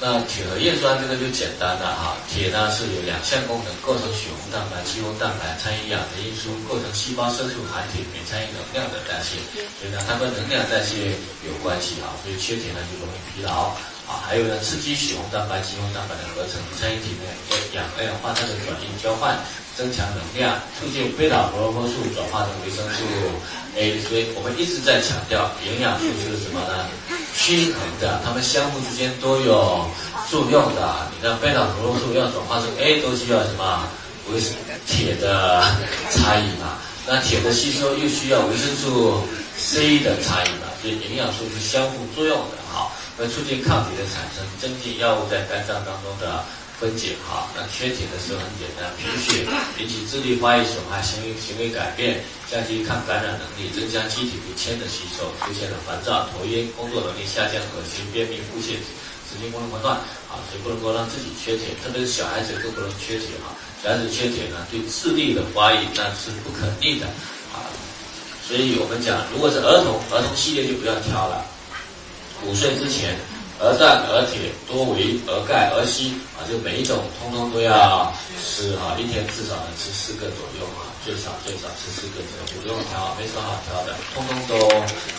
那铁和叶酸这个就简单了哈，铁呢是有两项功能，构成血红蛋白、肌红蛋白，参与氧的因素，构成细胞色素含铁，并参与能量的代谢，所以呢它跟能量代谢有关系啊，所以缺铁呢就容易疲劳啊。还有呢，刺激血红蛋白、肌红蛋白的合成，参与体内氧二氧化碳的转运交换，增强能量，促进贝塔胡萝卜素转化成维生素 A。所以我们一直在强调，营养素是什么呢？均衡的，它们相互之间都有作用的。你看贝塔胡萝卜素要转化成 A，都需要什么？维铁的差异嘛。那铁的吸收又需要维生素 C 的差异嘛。所以营养素是相互作用的，好，会促进抗体的产生，增进药物在肝脏当中的。分解哈，那缺铁的时候很简单，贫血引起智力发育损害、行为行为改变，降低抗感染能力，增加机体对铅的吸收，出现了烦躁、头晕、工作能力下降、恶心、便秘、腹泻、神经功能紊乱啊，所以不能够让自己缺铁，特别是小孩子更不能缺铁哈。小孩子缺铁呢，对智力的发育那是不可逆的啊。所以我们讲，如果是儿童，儿童系列就不要挑了，五岁之前。鹅蛋、鹅铁、多维、鹅钙、鹅硒啊，就每一种通通都要吃啊，一天至少能吃四个左右啊，最少最少吃四个左右，不用挑，没什么好挑的，通通都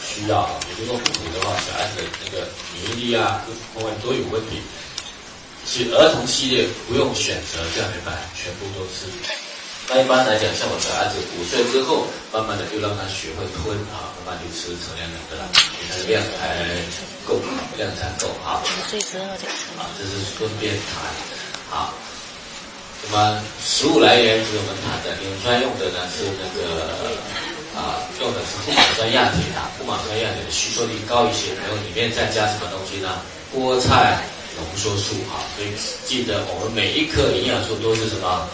需要。如果不补的话，小孩子那个免疫力啊各方面都有问题。其实儿童系列不用选择这样的买，全部都吃。那一般来讲，像我的儿子五岁之后，慢慢的就让他学会吞啊，慢慢就吃成年人的了，他的量才够，量才够啊。最之后就啊，这是顺便谈啊。那么食物来源是我们谈的，磷酸用的呢是那个啊，用的是不马酸亚铁啊，不马酸亚铁的吸收率高一些，然后里面再加什么东西呢？菠菜。浓缩素哈，所以记得我们每一颗营养素都是什么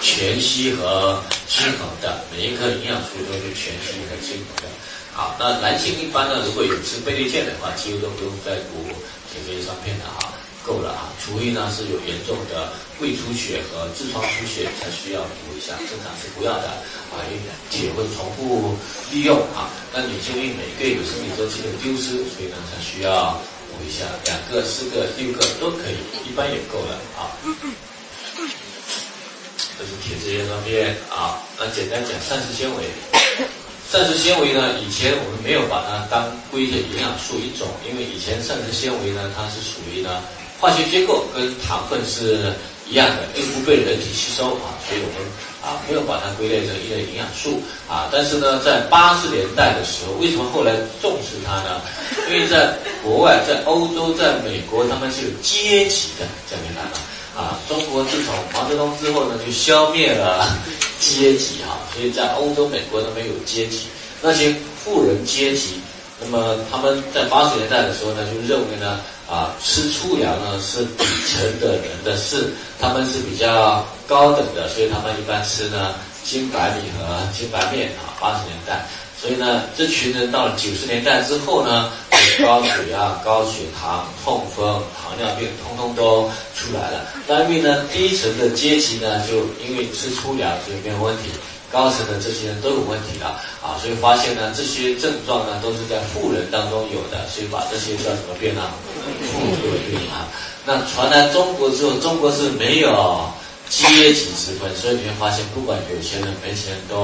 全息和均衡的，每一颗营养素都是全息和均衡的。好，那男性一般呢，如果有吃贝利健的话，几乎都不用再补铁质酸片的哈，够了哈。除非呢是有严重的胃出血和痔疮出血才需要补一下，正常是不要的啊，因为铁会重复利用啊。那女性因为每个月有生理周期的丢失，所以呢才需要。补一下，两个、四个、六个都可以，一般也够了啊。这是铁质叶酸片啊。那简单讲，膳食纤维。膳食纤维呢，以前我们没有把它当归的营养素一种，因为以前膳食纤维呢，它是属于呢化学结构跟糖分是一样的，又不被人体吸收啊，所以我们。啊，没有把它归类成一类营养素啊，但是呢，在八十年代的时候，为什么后来重视它呢？因为在国外，在欧洲，在美国，他们是有阶级的，讲明白吗？啊，中国自从毛泽东之后呢，就消灭了阶级啊，所以在欧洲、美国都没有阶级，那些富人阶级，那么他们在八十年代的时候呢，就认为呢。啊，吃粗粮呢是底层的人的事，他们是比较高等的，所以他们一般吃呢精白米和精白面啊。八十年代，所以呢，这群人到了九十年代之后呢，高血压、高血糖、痛风、糖尿病，通通都出来了。那因为呢，低层的阶级呢，就因为吃粗粮，所以没有问题。高层的这些人都有问题了啊，所以发现呢，这些症状呢都是在富人当中有的，所以把这些叫什么病呢？富贵病啊。那传来中国之后，中国是没有阶级之分，所以你会发现，不管有钱人没钱人都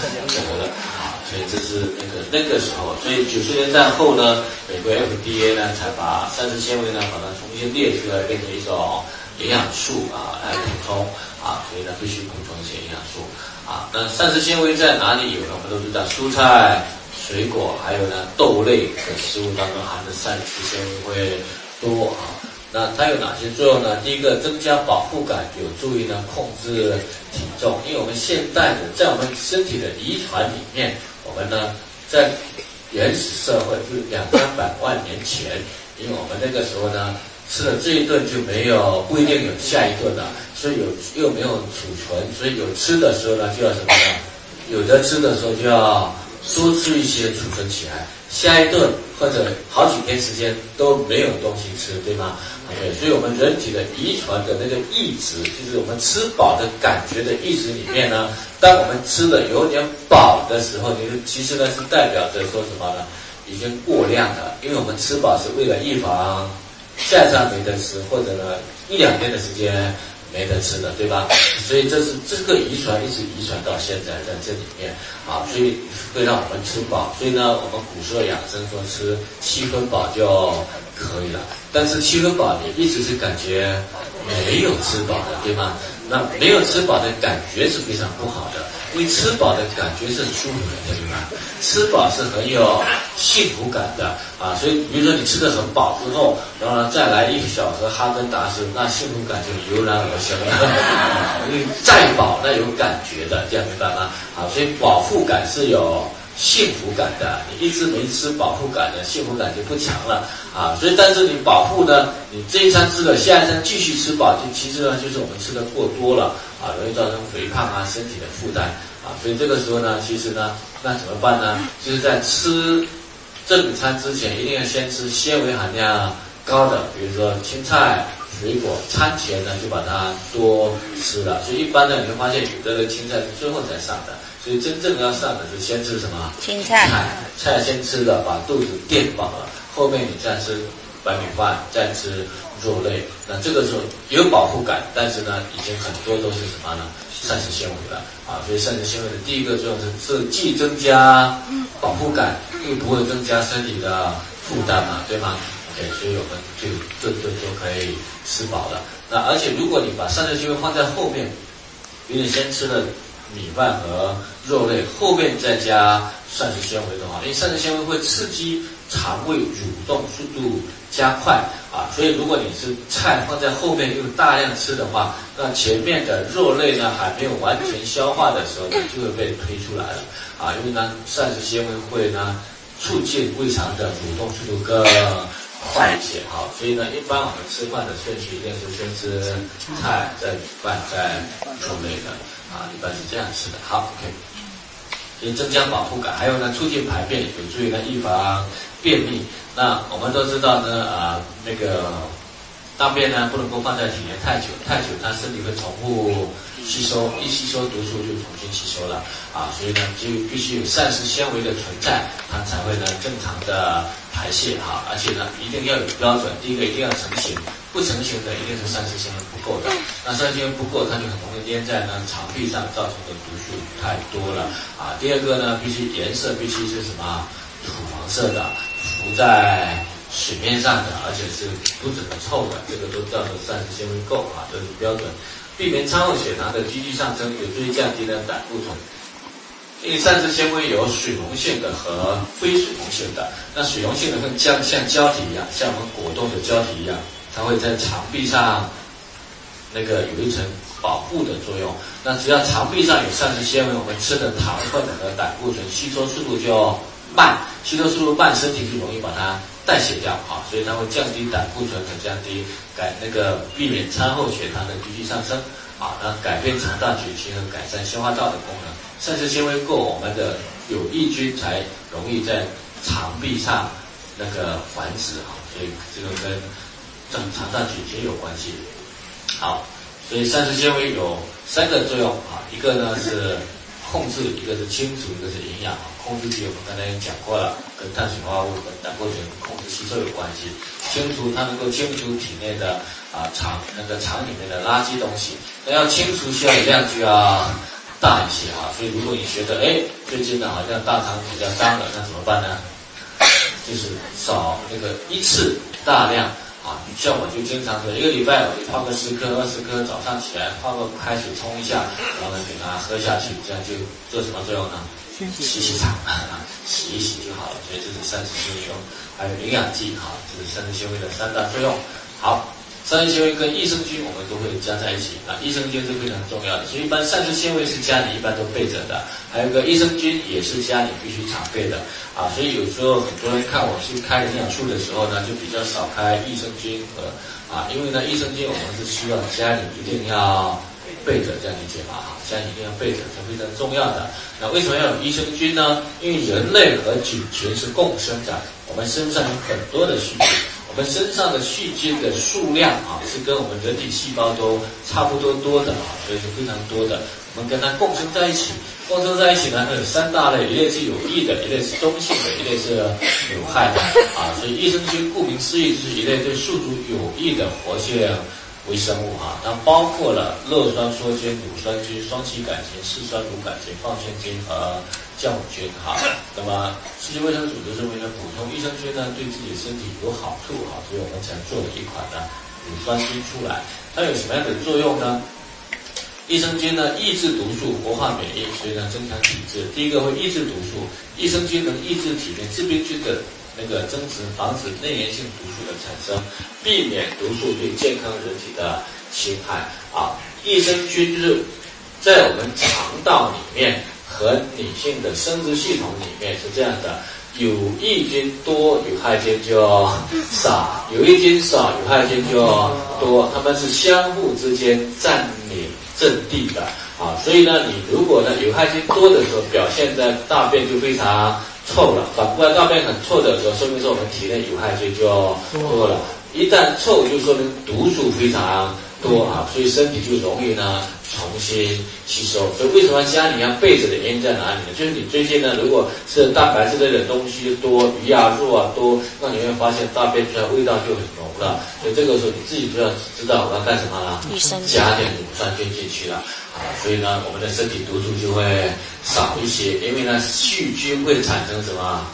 得了啊。所以这是那个那个时候，所以九十年代后呢，美国 FDA 呢才把膳食纤维呢把它重新列出来，变成一种营养素啊来补充啊，所以呢必须补充一些营养素。啊，那膳食纤维在哪里有呢？我们都知道，蔬菜、水果，还有呢豆类的食物当中含的膳食纤维会多啊。那它有哪些作用呢？第一个，增加饱腹感，有助于呢控制体重。因为我们现代的在我们身体的遗传里面，我们呢在原始社会就两三百万年前，因为我们那个时候呢吃了这一顿就没有不一定有下一顿了。所以有又没有储存，所以有吃的时候呢就要什么呢？有的吃的时候就要多吃一些储存起来，下一顿或者好几天时间都没有东西吃，对吗？对，所以我们人体的遗传的那个阈值，就是我们吃饱的感觉的阈值里面呢，当我们吃的有点饱的时候，就其实呢是代表着说什么呢？已经过量了，因为我们吃饱是为了预防。下一餐没得吃，或者呢一两天的时间没得吃的，对吧？所以这是这个遗传一直遗传到现在在这里面啊，所以会让我们吃饱。所以呢，我们古时候养生说吃七分饱就可以了，但是七分饱你一直是感觉没有吃饱的，对吗？那没有吃饱的感觉是非常不好的。因为吃饱的感觉是很舒服的，对吧？吃饱是很有幸福感的啊，所以比如说你吃的很饱之后，然后呢再来一小盒哈根达斯，那幸福感就油然而生了。因为再饱那有感觉的，这样明白吗？啊，所以饱腹感是有。幸福感的，你一直没吃饱腹感的，幸福感就不强了啊。所以，但是你饱腹呢，你这一餐吃了，下一餐继续吃饱，就其实呢，就是我们吃的过多了啊，容易造成肥胖啊，身体的负担啊。所以这个时候呢，其实呢，那怎么办呢？就是在吃正餐之前，一定要先吃纤维含量高的，比如说青菜、水果。餐前呢，就把它多吃了。所以一般呢，你会发现有的人青菜是最后才上的。所以真正要上的是先吃什么？青菜。菜先吃了，把肚子垫饱了，后面你再吃白米饭，再吃肉类。那这个时候有饱腹感，但是呢，已经很多都是什么呢？膳食纤维了啊。所以膳食纤维的第一个作用是，是既增加饱腹感，又不会增加身体的负担嘛，对吗？OK，所以我们就顿顿都可以吃饱了。那而且如果你把膳食纤维放在后面，比如你先吃了。米饭和肉类后面再加膳食纤维的话，因为膳食纤维会刺激肠胃蠕动速度加快啊，所以如果你是菜放在后面又大量吃的话，那前面的肉类呢还没有完全消化的时候呢，就会被推出来了啊，因为呢膳食纤维会呢促进胃肠的蠕动速度更菜一些好，所以呢一般我们吃饭的顺序一定是先吃菜，再饭，再肉类的。啊，一般是这样吃的。好，OK，所以增加饱腹感，还有呢，促进排便，有助于呢预防便秘。那我们都知道呢，啊，那个大便呢不能够放在体内太久，太久它身体会重复吸收，一吸收毒素就重新吸收了。啊，所以呢就必须有膳食纤维的存在，它才会呢正常的排泄哈。而且呢一定要有标准，第一个一定要成型。不成型的一定是膳食纤维不够的，那膳食纤维不够，它就很容易粘在呢肠壁上，造成的毒素太多了啊。第二个呢，必须颜色必须是什么土黄色的，浮在水面上的，而且是不怎么臭的，这个都叫做膳食纤维够啊，这是标准。避免餐后血糖的急剧上升，有助于降低呢胆固醇。因为膳食纤维有水溶性的和非水溶性的，那水溶性的跟像像胶体一样，像我们果冻的胶体一样。它会在肠壁上那个有一层保护的作用。那只要肠壁上有膳食纤维，我们吃的糖分和胆固醇吸收速度就慢，吸收速度慢，身体就容易把它代谢掉啊。所以它会降低胆固醇和降低改那个避免餐后血糖的急剧上升啊。那改变肠道菌群和改善消化道的功能。膳食纤维够，我们的有益菌才容易在肠壁上那个繁殖啊。所以这个跟正肠道菌群有关系，好，所以膳食纤维有三个作用啊，一个呢是控制，一个是清除，一个是营养。控制体我们刚才讲过了，跟碳水化合物和胆固醇控制吸收有关系。清除它能够清除体内的啊肠那个肠里面的垃圾东西，那要清除需要的量就要大一些啊。所以如果你觉得哎最近呢好像大肠比较脏了，那怎么办呢？就是少那个一次大量。啊，像我就经常说，一个礼拜我就泡个十颗、二十颗，早上起来泡个开水冲一下，然后呢给它喝下去，这样就做什么作用呢？洗洗肠，洗一洗就好了。所以这是膳食纤维，还有营养剂哈，这是膳食纤维的三大作用。好。膳食纤维跟益生菌我们都会加在一起啊，益生菌是非常重要的，所以一般膳食纤维是家里一般都备着的，还有个益生菌也是家里必须常备的啊，所以有时候很多人看我去开营养素的时候呢，就比较少开益生菌和啊，因为呢益生菌我们是需要家里一定要备着，这样理解嘛哈，家里一定要备着是非常重要的。那为什么要有益生菌呢？因为人类和菌群是共生的，我们身上有很多的细菌。我们身上的细菌的数量啊，是跟我们人体细胞都差不多多的啊，所以是非常多的。我们跟它共生在一起，共生在一起呢，有三大类，一类是有益的，一类是中性的，一类是有害的啊。所以益生菌顾名思义就是一类对宿主有益的活性微生物啊，它包括了酪酸梭菌、乳酸菌、双歧杆菌、四酸乳杆菌、放线菌和。酵母菌哈，那么世界卫生组织认为呢，补充益生菌呢对自己身体有好处哈，所以我们才做了一款呢乳酸菌出来。它有什么样的作用呢？益生菌呢抑制毒素，活化免疫，所以呢增强体质。第一个会抑制毒素，益生菌能抑制体内致病菌的那个增殖，防止内源性毒素的产生，避免毒素对健康人体的侵害啊。益生菌就是在我们肠道里面。和女性的生殖系统里面是这样的：有益菌多，有害菌就 少；有益菌少，有害菌就多。它们是相互之间占领阵地的啊。所以呢，你如果呢有害菌多的时候，表现在大便就非常臭了；反过来，大便很臭的时候，说明说我们体内有害菌就多了。一旦臭，就说明毒素非常多啊，所以身体就容易呢。重新吸收，所以为什么家里要备着的原因在哪里呢？就是你最近呢，如果是蛋白质类的东西多，鱼啊肉啊多，那你会发现大便出来味道就很浓了。所以这个时候你自己就要知道我要干什么了，加点乳酸菌进去了啊。所以呢，我们的身体毒素就会少一些，因为呢，细菌会产生什么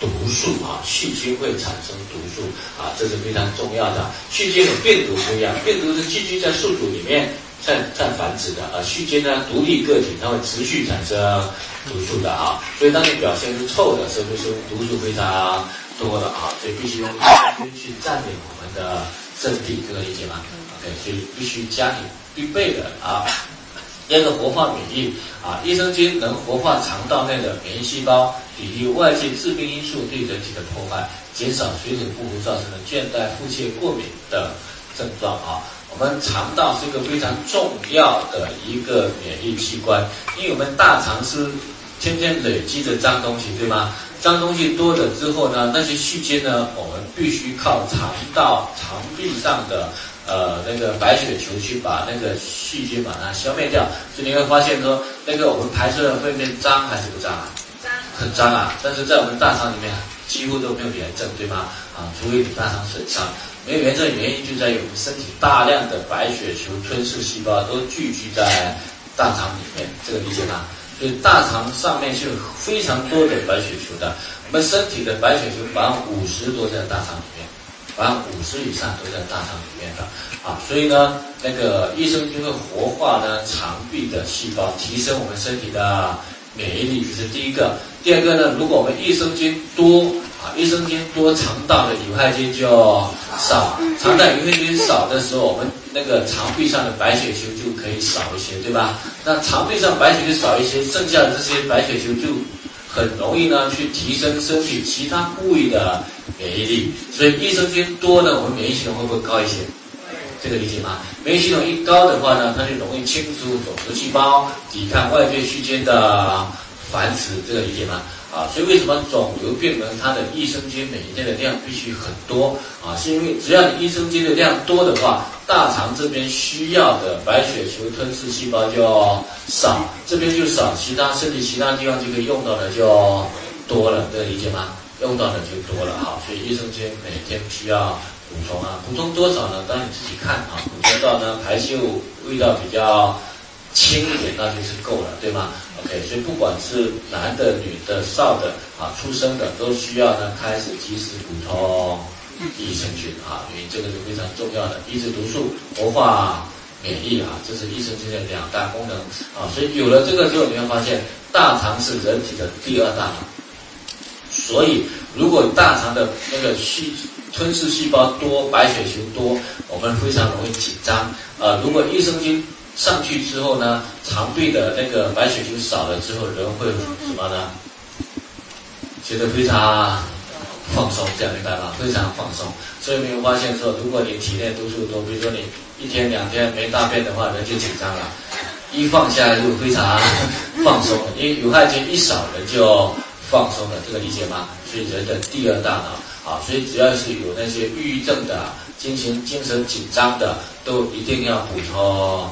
毒素啊？细菌会产生毒素啊，这是非常重要的。细菌和病毒不一样，病毒是寄居在宿主里面。在在繁殖的啊，细菌呢独立个体，它会持续产生毒素的啊，所以当你表现是臭的时候，就是毒素非常多的啊，所以必须用细菌去占领我们的阵地，这个理解吗？OK，所以必须家里必备的啊。第二个活化免疫啊，益生菌能活化肠道内的免疫细胞，抵御外界致病因素对人体的破坏，减少水土不服造成的倦怠、腹泻、过敏的症状啊。我们肠道是一个非常重要的一个免疫器官，因为我们大肠是天天累积着脏东西，对吗？脏东西多了之后呢，那些细菌呢，我们必须靠肠道肠壁上的呃那个白血球去把那个细菌把它消灭掉。所以你会发现说，那个我们排出的粪便脏还是不脏啊？脏，很脏啊！但是在我们大肠里面几乎都没有炎症，对吗？啊，除非你大肠损伤。没有炎症的原因就在于我们身体大量的白血球吞噬细胞都聚集在大肠里面，这个理解吗？所以大肠上面是有非常多的白血球的。我们身体的白血球百分之五十多在大肠里面，百分之五十以上都在大肠里面的啊。所以呢，那个益生菌会活化呢肠壁的细胞，提升我们身体的免疫力，这是第一个。第二个呢，如果我们益生菌多啊。益生菌多，肠道的有害菌就少。肠道有害菌少的时候，我们那个肠壁上的白血球就可以少一些，对吧？那肠壁上白血球少一些，剩下的这些白血球就很容易呢去提升身体其他部位的免疫力。所以益生菌多呢，我们免疫系统会不会高一些？这个理解吗？免疫系统一高的话呢，它就容易清除肿瘤细胞，抵抗外界细菌的繁殖。这个理解吗？啊，所以为什么肿瘤病人他的益生菌每天的量必须很多啊？是因为只要你益生菌的量多的话，大肠这边需要的白血球吞噬细胞就少，这边就少，其他身体其他地方就可以用到的就多了，这理解吗？用到的就多了哈，所以益生菌每天需要补充啊，补充多少呢？当你自己看啊，补充到呢排泄物味道比较。轻一点那就是够了，对吗？OK，所以不管是男的、女的、少的啊，出生的都需要呢开始及时补充益生菌啊，因为这个是非常重要的，抑制毒素、活化免疫啊，这是益生菌的两大功能啊。所以有了这个之后，你会发现大肠是人体的第二大脑，所以如果大肠的那个细吞噬细胞多、白血球多，我们非常容易紧张啊。如果益生菌上去之后呢，肠壁的那个白血球少了之后，人会什么呢？觉得非常放松，这样明白吗？非常放松。所以没有发现说，如果你体内毒素多，比如说你一天两天没大便的话，人就紧张了。一放下来就非常放松，因为有害菌一少，人就放松了。这个理解吗？所以人的第二大脑啊，所以只要是有那些抑郁症的、精神精神紧张的，都一定要补充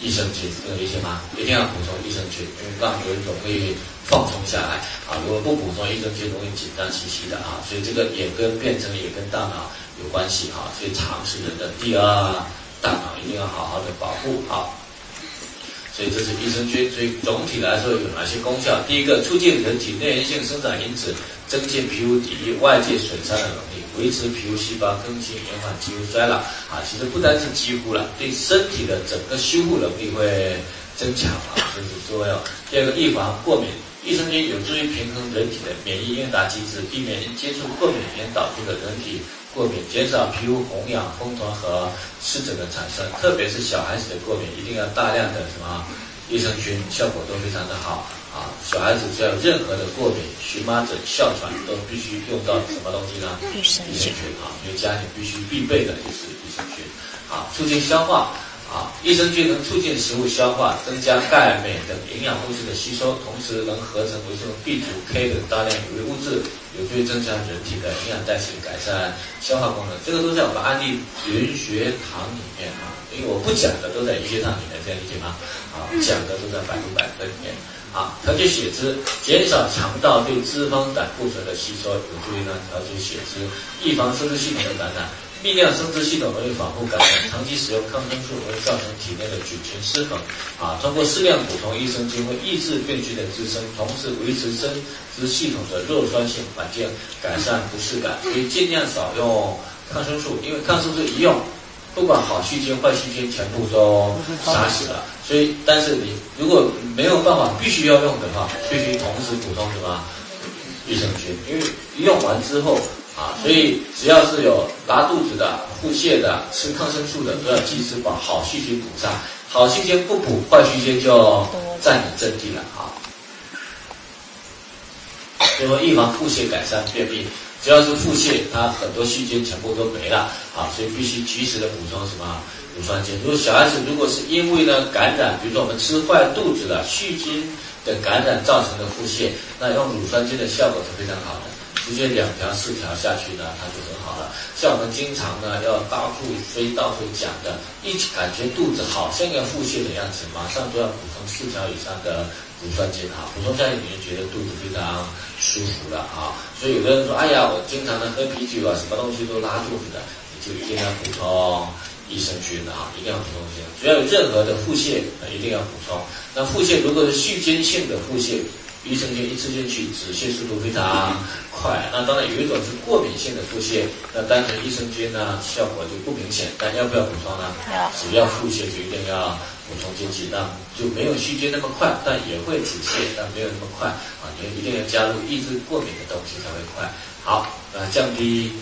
益生菌，有理解吗？一定要补充益生菌，因为让人容易放松下来啊。如果不补充益生菌，容易紧张兮兮的啊。所以这个也跟变成也跟大脑有关系啊。所以肠是人的第二大脑，一定要好好的保护好。所以这是益生菌。所以总体来说有哪些功效？第一个，促进人体内源性生长因子，增进皮肤抵御外界损伤的能力，维持皮肤细胞更新，延缓肌肤衰老。啊，其实不单是肌肤了，对身体的整个修复能力会增强啊，这是重要。第二个，预防过敏。益生菌有助于平衡人体的免疫应答机制，避免接触过敏原导致的人体过敏，减少皮肤红痒、风团和湿疹的产生。特别是小孩子的过敏，一定要大量的什么益生菌，效果都非常的好啊！小孩子只要有任何的过敏，荨麻疹、哮喘，都必须用到什么东西呢？益生菌啊，因为家里必须必备的就是益生菌啊，促进消化。啊，益生菌能促进食物消化，增加钙、镁等营养物质的吸收，同时能合成维生素 B 族、K 等大量有益物质，有助于增强人体的营养代谢，改善消化功能。这个都在我们安利云学堂里面啊，因为我不讲的都在云学堂里面，这样理解吗？啊，讲的都在百度百科里面。啊，调节血脂，减少肠道对脂肪胆固醇的吸收，有助于呢调节血脂，预防生殖系统的感染。泌尿生殖系统容易反复感染，长期使用抗生素会造成体内的菌群失衡。啊，通过适量补充益生菌，会抑制病菌的滋生，同时维持生殖系统的弱酸性环境，改善不适感。所以尽量少用抗生素，因为抗生素一用，不管好细菌坏细菌全部都杀死了。所以，但是你如果没有办法必须要用的话，必须同时补充什么益生菌，因为用完之后。啊，所以只要是有拉肚子的、腹泻的、吃抗生素的，都要及时把好细菌补上。好细菌不补，坏细菌就占领阵地了啊。最后预防腹泻，改善便秘。只要是腹泻，它很多细菌全部都没了啊，所以必须及时的补充什么乳酸菌。如果小孩子如果是因为呢感染，比如说我们吃坏肚子了，细菌的感染造成的腹泻，那用乳酸菌的效果是非常好的。直接两条四条下去呢，它就很好了。像我们经常呢要到处飞、到处讲的，一感觉肚子好像要腹泻的样子，马上就要补充四条以上的乳酸菌啊。补充下去，你就觉得肚子非常舒服了啊。所以有的人说，哎呀，我经常的喝啤酒啊，什么东西都拉肚子的，你就一定要补充益生菌的哈，一定要补充些。只要有任何的腹泻，一定要补充。那腹泻如果是细菌性的腹泻。益生菌一吃进去，止泻速度非常快。那当然有一种是过敏性的腹泻，那单纯益生菌呢效果就不明显。但要不要补充呢？只要腹泻就一定要补充进去，那就没有细菌那么快，但也会止泻，但没有那么快啊。你一定要加入抑制过敏的东西才会快。好，那降低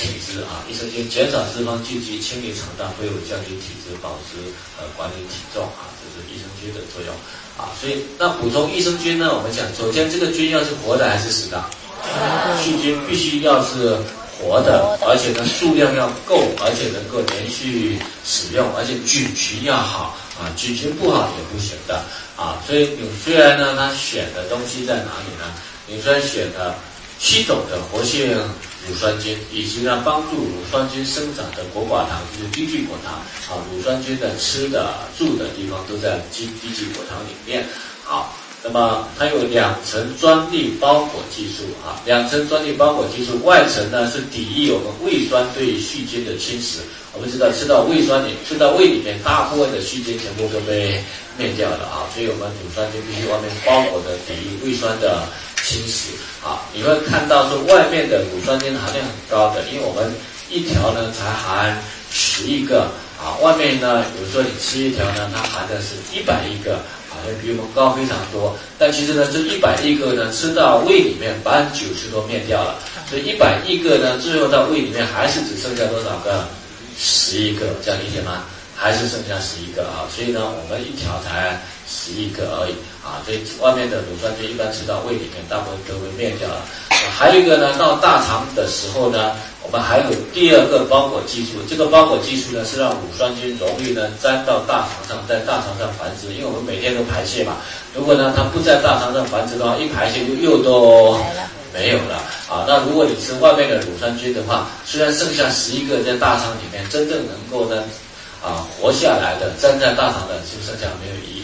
体质啊，益生菌减少脂肪聚集，清理肠道，会有降低体质，保持呃管理体重啊，这是益生菌的作用。啊，所以那补充益生菌呢？我们讲，首先这个菌要是活的还是死的？细菌必须要是活的，而且呢数量要够，而且能够连续使用，而且菌群要好啊，菌群不好也不行的啊。所以纽崔莱呢，它选的东西在哪里呢？纽崔莱选的七种的活性。乳酸菌以及呢帮助乳酸菌生长的果寡糖就是低聚果糖啊，乳酸菌的吃的住的地方都在低低聚果糖里面。好，那么它有两层专利包裹技术啊，两层专利包裹技术，外层呢是抵御我们胃酸对细菌的侵蚀。我们知道吃到胃酸里，吃到胃里面，大部分的细菌全部都被灭掉了啊，所以我们乳酸菌必须外面包裹的抵御胃酸的。侵蚀啊，你会看到说外面的乳酸菌含量很高的，因为我们一条呢才含十亿个啊，外面呢有时候你吃一条呢，它含的是一百亿个，好像比我们高非常多。但其实呢，这一百亿个呢吃到胃里面，百分之九十都灭掉了，所以一百亿个呢最后到胃里面还是只剩下多少个？十亿个，这样理解吗？还是剩下十一个啊，所以呢，我们一条才十一个而已啊，所以外面的乳酸菌一般吃到胃里面，大部分都会灭掉了。还有一个呢，到大肠的时候呢，我们还有第二个包裹技术，这个包裹技术呢是让乳酸菌容易呢粘到大肠上，在大肠上繁殖，因为我们每天都排泄嘛。如果呢它不在大肠上繁殖的话，一排泄就又都没有了啊。那如果你吃外面的乳酸菌的话，虽然剩下十一个在大肠里面，真正能够呢啊活下来的，粘在大肠的就剩下没有一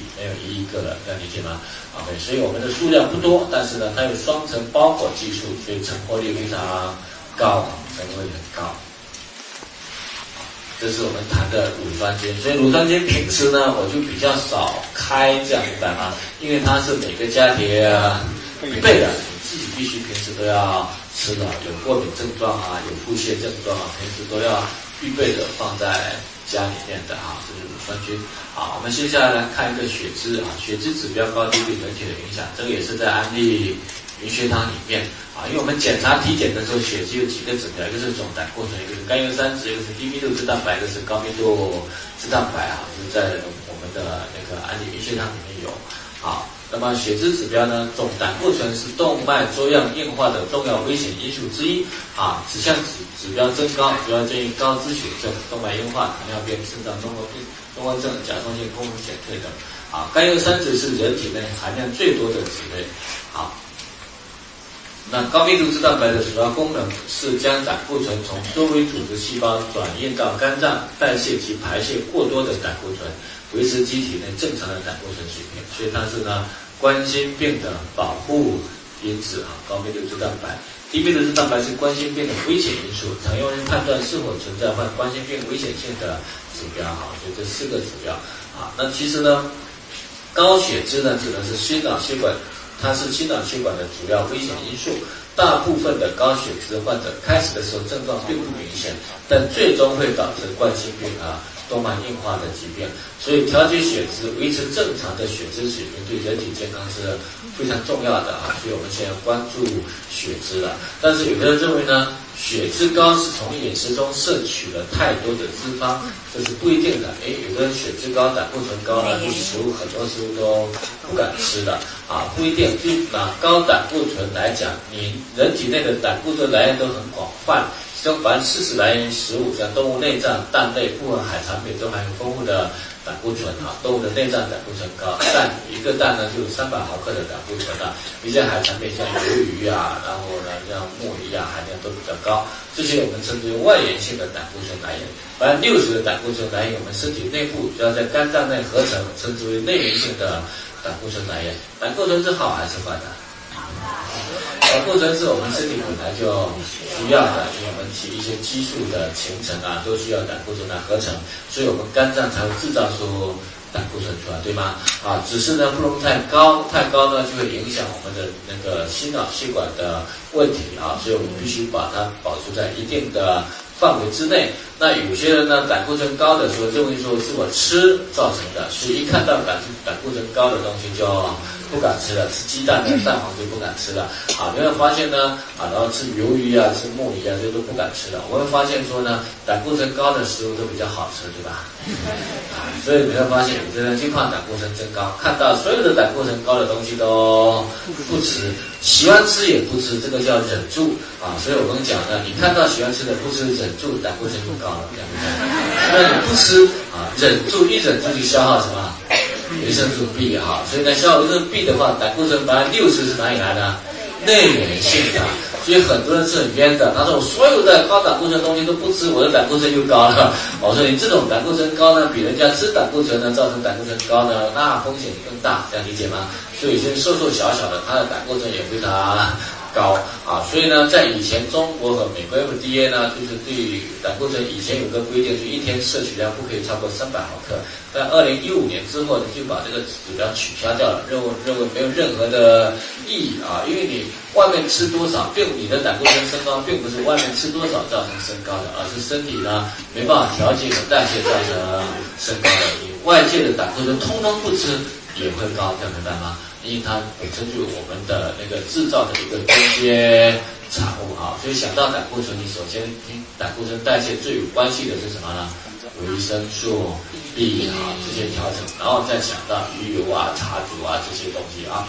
一个了，这样理解吗？OK，所以我们的数量不多，但是呢，它有双层包裹技术，所以成活率非常高，成活率很高。这是我们谈的乳酸菌，所以乳酸菌平时呢，我就比较少开这样明白吗？因为它是每个家庭必备的，自己必须平时都要吃的。有过敏症状啊，有腹泻症状啊，平时都要必备的放在家里面的啊，这是乳酸菌。好，我们接下来来看一个血脂啊，血脂指标高低对人体的影响，这个也是在安利云血糖里面。啊，因为我们检查体检的时候，血脂有几个指标，一个是总胆固醇，一个是甘油三酯，一个是低密度脂蛋白，一个是高密度脂蛋白啊，是在我们的那个安利云血糖里面有。好，那么血脂指标呢，总胆固醇是动脉粥样硬化的重要危险因素之一啊，此项指指标增高，主要见于高脂血症、动脉硬化、糖尿病、肾脏综合病综合症、甲状腺功能减退等。啊，甘油三酯是人体内含量最多的脂类。好。那高密度脂蛋白的主要功能是将胆固醇从周围组织细胞转运到肝脏，代谢及排泄过多的胆固醇，维持机体内正常的胆固醇水平。所以它是呢冠心病的保护因子啊。高密度脂蛋白，低密度脂蛋白是冠心病的危险因素，常用于判断是否存在患冠心病危险性的指标哈。所以这四个指标啊，那其实呢，高血脂呢指的是心脑血管。它是心脑血管的主要危险因素。大部分的高血脂患者开始的时候症状并不明显，但最终会导致冠心病啊。动脉硬化的疾病，所以调节血脂、维持正常的血脂水平对人体健康是非常重要的啊！所以我们现在关注血脂了。但是有的人认为呢，血脂高是从饮食中摄取了太多的脂肪，这是不一定的。哎，有的人血脂高、胆固醇高呢，对食物很多食物都不敢吃的啊，不一定。就拿高胆固醇来讲，你人体内的胆固醇来源都很广泛。中凡四十来源食物，像动物内脏、蛋类、部分海产品都含有丰富的胆固醇啊。动物的内脏胆固醇高，蛋一个蛋呢就有三百毫克的胆固醇啊。一些海产品像鱿鱼啊，然后呢像墨鱼啊，含量都比较高。这些我们称之为外源性的胆固醇来源。百分之六十的胆固醇来源我们身体内部，主要在肝脏内合成，称之为内源性的胆固醇来源。胆固醇是好还是坏的？胆固醇是我们身体本来就需要的，因为我们提一些激素的形成啊，都需要胆固醇来合成，所以我们肝脏才会制造出胆固醇出来，对吗？啊，只是呢不能太高，太高呢就会影响我们的那个心脑血管的问题啊，所以我们必须把它保持在一定的范围之内。那有些人呢胆固醇高的时候，认为说是我吃造成的，所以一看到胆胆固醇高的东西就。不敢吃了，吃鸡蛋的、蛋黄就不敢吃了。啊，你会发现呢，啊，然后吃鱿鱼啊、吃墨鱼啊，这都不敢吃了。我会发现说呢，胆固醇高的食物都比较好吃，对吧？啊，所以你会发现有些人就怕胆固醇增高，看到所有的胆固醇高的东西都不吃，喜欢吃也不吃，这个叫忍住啊。所以我们讲呢，你看到喜欢吃的不吃，忍住胆固醇就高了，对不对？那你不吃啊，忍住一忍住就消耗什么？维生素 B 哈，所以呢，像维生素 B 的话，胆固醇百分之六十是哪里来的？内源性的，所以很多人是很冤的。他说我所有的高胆固醇东西都不吃，我的胆固醇就高了。我说你这种胆固醇高呢，比人家吃胆固醇呢造成胆固醇高呢，那风险更大，这样理解吗？所以有些瘦瘦小小的，他的胆固醇也非常。高啊，所以呢，在以前中国和美国 FDA 呢，就是对胆固醇以前有个规定，就一天摄取量不可以超过三百毫克。在二零一五年之后呢，就把这个指标取消掉了，认为认为没有任何的意义啊，因为你外面吃多少，并你的胆固醇升高，并不是外面吃多少造成升高的，而是身体呢没办法调节和代谢造成升高的。你外界的胆固醇通通不吃也会高，这样明白吗？因为它本身就我们的那个制造的一个中间产物啊，所以想到胆固醇，你首先听胆固醇代谢最有关系的是什么呢？维生素 B 啊这些调整，然后再想到鱼油啊、茶煮啊这些东西啊。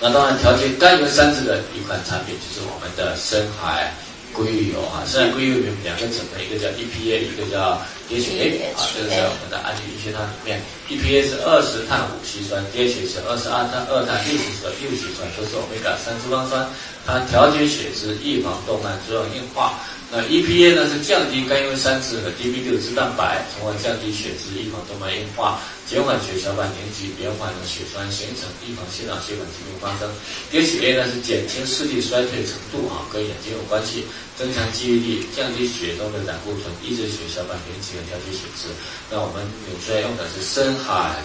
那当然调节甘油三酯的一款产品就是我们的深海硅油啊，实际上硅油有两个成分，一个叫 EPA，一个叫 DHA 啊，这个在我们的氨基乙酰糖里面，EPA 是二十碳五烯酸，DHA 是二十二碳二碳六烯酸，六烯酸都是欧米伽三脂肪酸，它调节血脂，预防动脉粥样硬化。那 EPA 呢是降低甘油三酯和 DB 六脂蛋白，从而降低血脂，预防动脉硬化。减缓血小板凝集，延缓血栓形成，预防心脑血管疾病发生。DHA 呢是减轻视力衰退程度啊，跟眼睛有关系，增强记忆力，降低血中的胆固醇，抑制血小板凝集和调节血脂。那我们纽崔莱用的是深海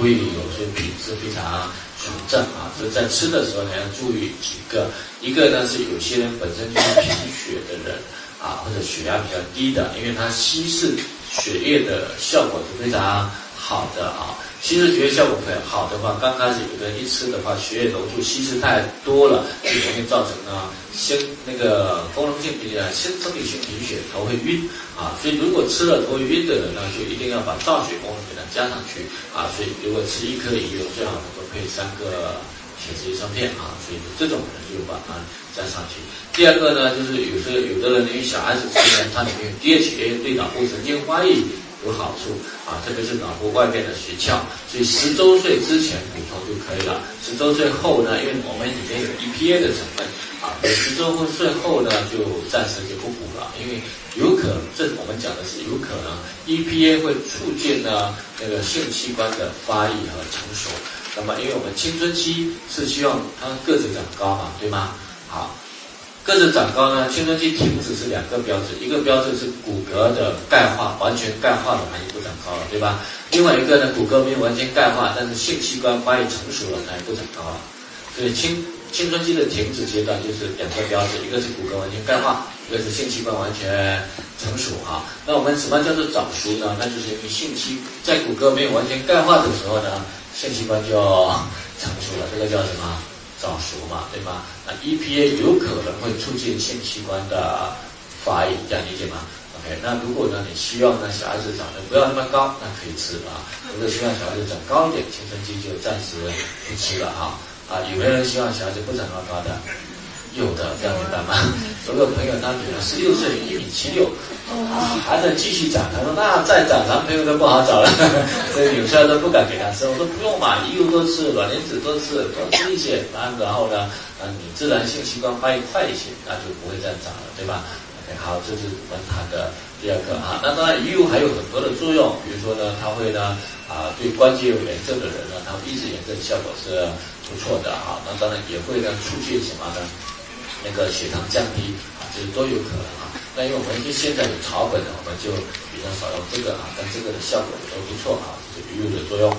硅油，所以品质非常纯正啊。所以在吃的时候呢要注意几个，一个呢是有些人本身就是贫血的人啊，或者血压比较低的，因为它稀释血液的效果是非常。好的啊，稀释血液效果可以好的话，刚开始有的人一吃的话，血液浓度稀释太多了，就容易造成呢先那个功能性比较先生理性贫血，头会晕啊。所以如果吃了头会晕的人呢，就一定要把造血功能给它加上去啊。所以如果吃一颗鱼油，最好能够配三个铁质益生片啊。所以这种人就把它加上去。第二个呢，就是有时候有的人因为小孩子吃呢，它里面有 DHA，对脑部神经发育。有好处啊，特别是脑部外面的穴窍，所以十周岁之前补充就可以了。十周岁后呢，因为我们里面有 EPA 的成分啊，十周岁后呢就暂时就不补了，因为有可能，这我们讲的是有可能 EPA 会促进呢那个性器官的发育和成熟。那么，因为我们青春期是希望他个子长高嘛，对吗？好。个子长高呢，青春期停止是两个标志，一个标志是骨骼的钙化完全钙化了，它就不长高了，对吧？另外一个呢，骨骼没有完全钙化，但是性器官发育成熟了，它也不长高了。所以青青春期的停止阶段就是两个标志，一个是骨骼完全钙化，一个是性器官完全成熟哈。那我们什么叫做早熟呢？那就是因为性器在骨骼没有完全钙化的时候呢，性器官就 成熟了，这个叫什么？早熟嘛，对吧？那 EPA 有可能会促进性器官的发育，这样理解吗？OK，那如果呢，你希望呢小孩子长得不要那么高，那可以吃啊。如果希望小孩子长高一点，青春期就暂时不吃了啊。啊，有没有人希望小孩子不长那么高的？有的，这样明白吗？有个朋友，他女儿十六岁，一米七六，还在继续长。他说：“那再长，男朋友都不好找了。”所以有时候都不敢给他吃。我说：“不用嘛，鱼油多吃，卵磷脂多吃，多吃一些。然后呢，啊，你自然性器官发育快一些，那就不会再长了，对吧？”OK，好，这是我们谈的第二个啊。那当然，鱼油还有很多的作用，比如说呢，它会呢，啊，对关节有炎症的人呢，它抑制炎症效果是不错的哈。那当然也会呢，促进什么呢？那个血糖降低啊，这都有可能啊。那因为我们就现在有草本的，我们就比较少用这个啊，但这个的效果也都不错啊，这是鱼油的作用。